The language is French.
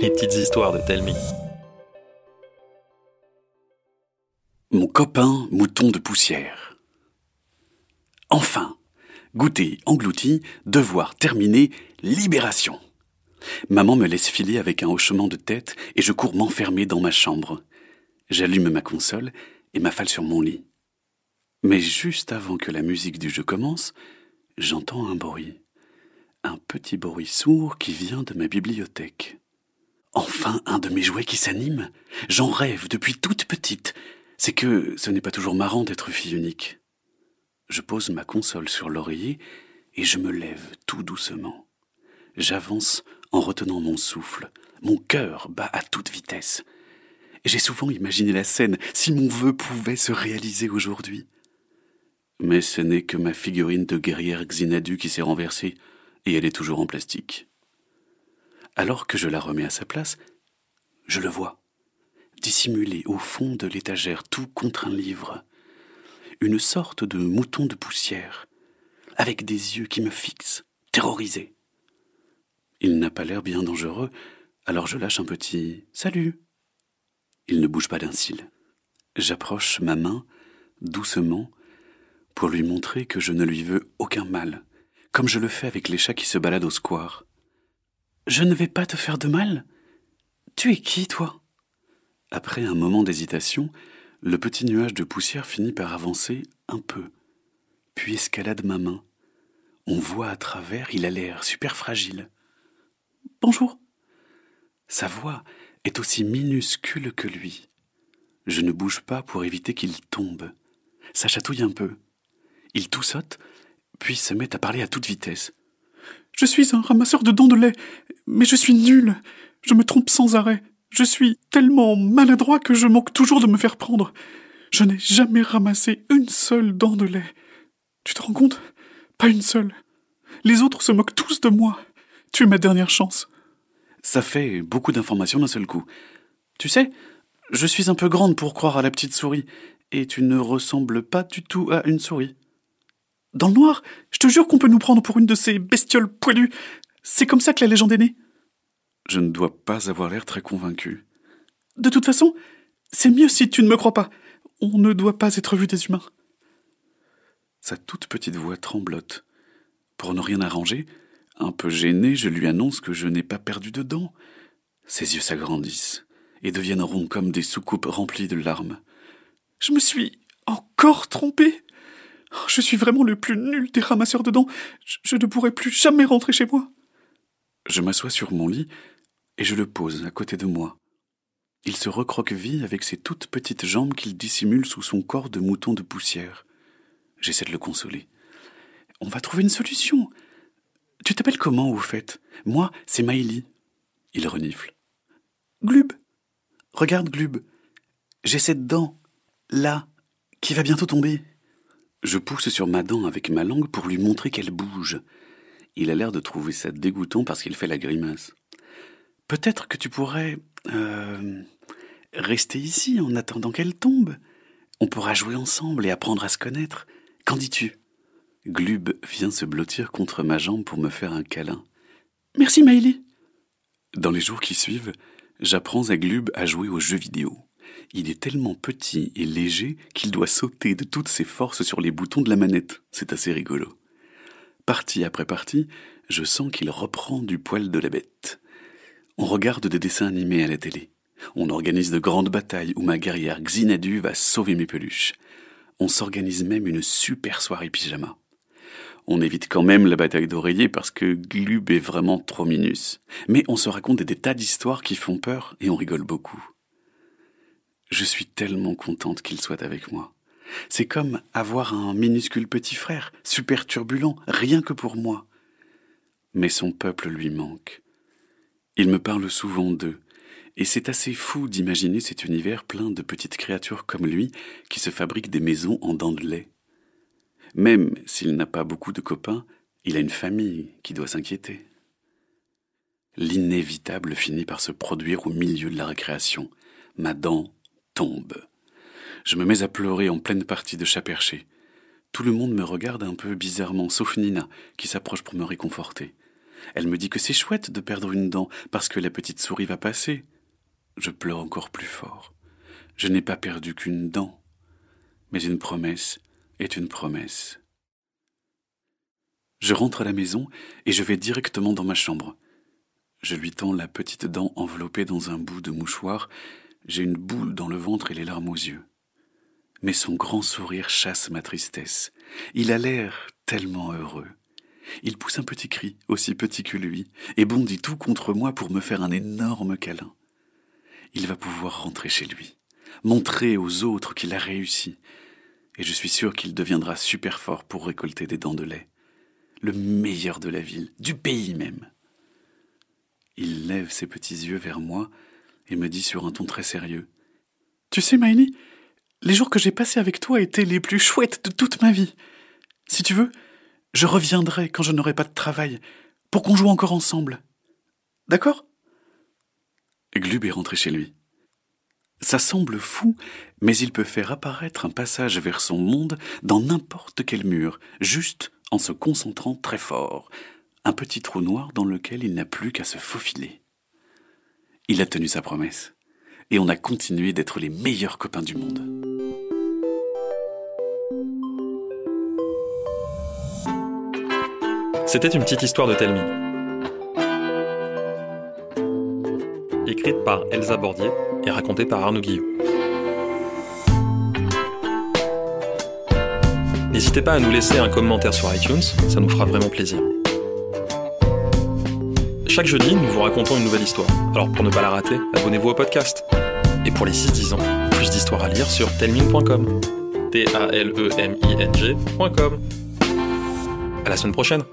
les petites histoires de Telmi. Mon copain mouton de poussière. Enfin, goûter, englouti, devoir terminer, libération. Maman me laisse filer avec un hochement de tête et je cours m'enfermer dans ma chambre. J'allume ma console et m'affale sur mon lit. Mais juste avant que la musique du jeu commence, j'entends un bruit. Un petit bruit sourd qui vient de ma bibliothèque. Enfin un de mes jouets qui s'anime. J'en rêve depuis toute petite. C'est que ce n'est pas toujours marrant d'être fille unique. Je pose ma console sur l'oreiller et je me lève tout doucement. J'avance en retenant mon souffle. Mon cœur bat à toute vitesse. J'ai souvent imaginé la scène si mon vœu pouvait se réaliser aujourd'hui. Mais ce n'est que ma figurine de guerrière Xinadu qui s'est renversée, et elle est toujours en plastique. Alors que je la remets à sa place, je le vois, dissimulé au fond de l'étagère tout contre un livre, une sorte de mouton de poussière, avec des yeux qui me fixent, terrorisé. Il n'a pas l'air bien dangereux, alors je lâche un petit Salut. Il ne bouge pas d'un cil. J'approche ma main, doucement, pour lui montrer que je ne lui veux aucun mal, comme je le fais avec les chats qui se baladent au square. Je ne vais pas te faire de mal Tu es qui, toi? Après un moment d'hésitation, le petit nuage de poussière finit par avancer un peu, puis escalade ma main. On voit à travers, il a l'air super fragile. Bonjour. Sa voix est aussi minuscule que lui. Je ne bouge pas pour éviter qu'il tombe. Ça chatouille un peu. Il saute, puis se met à parler à toute vitesse. Je suis un ramasseur de dents de lait, mais je suis nul. Je me trompe sans arrêt. Je suis tellement maladroit que je manque toujours de me faire prendre. Je n'ai jamais ramassé une seule dent de lait. Tu te rends compte? Pas une seule. Les autres se moquent tous de moi. Tu es ma dernière chance. Ça fait beaucoup d'informations d'un seul coup. Tu sais, je suis un peu grande pour croire à la petite souris, et tu ne ressembles pas du tout à une souris. Dans le noir, je te jure qu'on peut nous prendre pour une de ces bestioles poilues. C'est comme ça que la légende est née. Je ne dois pas avoir l'air très convaincu. De toute façon, c'est mieux si tu ne me crois pas. On ne doit pas être vu des humains. Sa toute petite voix tremblote. Pour ne rien arranger, un peu gêné, je lui annonce que je n'ai pas perdu de dents. Ses yeux s'agrandissent et deviennent ronds comme des soucoupes remplies de larmes. Je me suis encore trompé. Oh, je suis vraiment le plus nul des ramasseurs de dents. Je, ne pourrai plus jamais rentrer chez moi. Je m'assois sur mon lit et je le pose à côté de moi. Il se recroqueville avec ses toutes petites jambes qu'il dissimule sous son corps de mouton de poussière. J'essaie de le consoler. On va trouver une solution. Tu t'appelles comment, au fait? Moi, c'est Maïli. Il renifle. Glub. Regarde, Glub. J'ai cette dent, là, qui va bientôt tomber. Je pousse sur ma dent avec ma langue pour lui montrer qu'elle bouge. Il a l'air de trouver ça dégoûtant parce qu'il fait la grimace. Peut-être que tu pourrais euh, rester ici en attendant qu'elle tombe. On pourra jouer ensemble et apprendre à se connaître. Qu'en dis-tu? Glub vient se blottir contre ma jambe pour me faire un câlin. Merci, Maëlie. Dans les jours qui suivent, j'apprends à Glub à jouer aux jeux vidéo. Il est tellement petit et léger qu'il doit sauter de toutes ses forces sur les boutons de la manette. C'est assez rigolo. Partie après partie, je sens qu'il reprend du poil de la bête. On regarde des dessins animés à la télé. On organise de grandes batailles où ma guerrière Xinadu va sauver mes peluches. On s'organise même une super soirée pyjama. On évite quand même la bataille d'oreiller parce que Glub est vraiment trop minus. Mais on se raconte des tas d'histoires qui font peur et on rigole beaucoup. Je suis tellement contente qu'il soit avec moi. C'est comme avoir un minuscule petit frère, super turbulent, rien que pour moi. Mais son peuple lui manque. Il me parle souvent d'eux, et c'est assez fou d'imaginer cet univers plein de petites créatures comme lui qui se fabriquent des maisons en dents de lait. Même s'il n'a pas beaucoup de copains, il a une famille qui doit s'inquiéter. L'inévitable finit par se produire au milieu de la récréation. Ma Je me mets à pleurer en pleine partie de chat perché. Tout le monde me regarde un peu bizarrement, sauf Nina, qui s'approche pour me réconforter. Elle me dit que c'est chouette de perdre une dent parce que la petite souris va passer. Je pleure encore plus fort. Je n'ai pas perdu qu'une dent. Mais une promesse est une promesse. Je rentre à la maison et je vais directement dans ma chambre. Je lui tends la petite dent enveloppée dans un bout de mouchoir. J'ai une boule dans le ventre et les larmes aux yeux. Mais son grand sourire chasse ma tristesse. Il a l'air tellement heureux. Il pousse un petit cri, aussi petit que lui, et bondit tout contre moi pour me faire un énorme câlin. Il va pouvoir rentrer chez lui, montrer aux autres qu'il a réussi, et je suis sûr qu'il deviendra super fort pour récolter des dents de lait. Le meilleur de la ville, du pays même. Il lève ses petits yeux vers moi et me dit sur un ton très sérieux. Tu sais, Maïli, les jours que j'ai passés avec toi étaient les plus chouettes de toute ma vie. Si tu veux, je reviendrai quand je n'aurai pas de travail, pour qu'on joue encore ensemble. D'accord? Glub est rentré chez lui. Ça semble fou, mais il peut faire apparaître un passage vers son monde dans n'importe quel mur, juste en se concentrant très fort. Un petit trou noir dans lequel il n'a plus qu'à se faufiler. Il a tenu sa promesse, et on a continué d'être les meilleurs copains du monde. C'était une petite histoire de Telmi. Écrite par Elsa Bordier et racontée par Arnaud Guillot. N'hésitez pas à nous laisser un commentaire sur iTunes, ça nous fera vraiment plaisir. Chaque jeudi, nous vous racontons une nouvelle histoire. Alors pour ne pas la rater, abonnez-vous au podcast. Et pour les 6-10 ans, plus d'histoires à lire sur telming.com. T-A-L-E-M-I-N-G.com. À la semaine prochaine!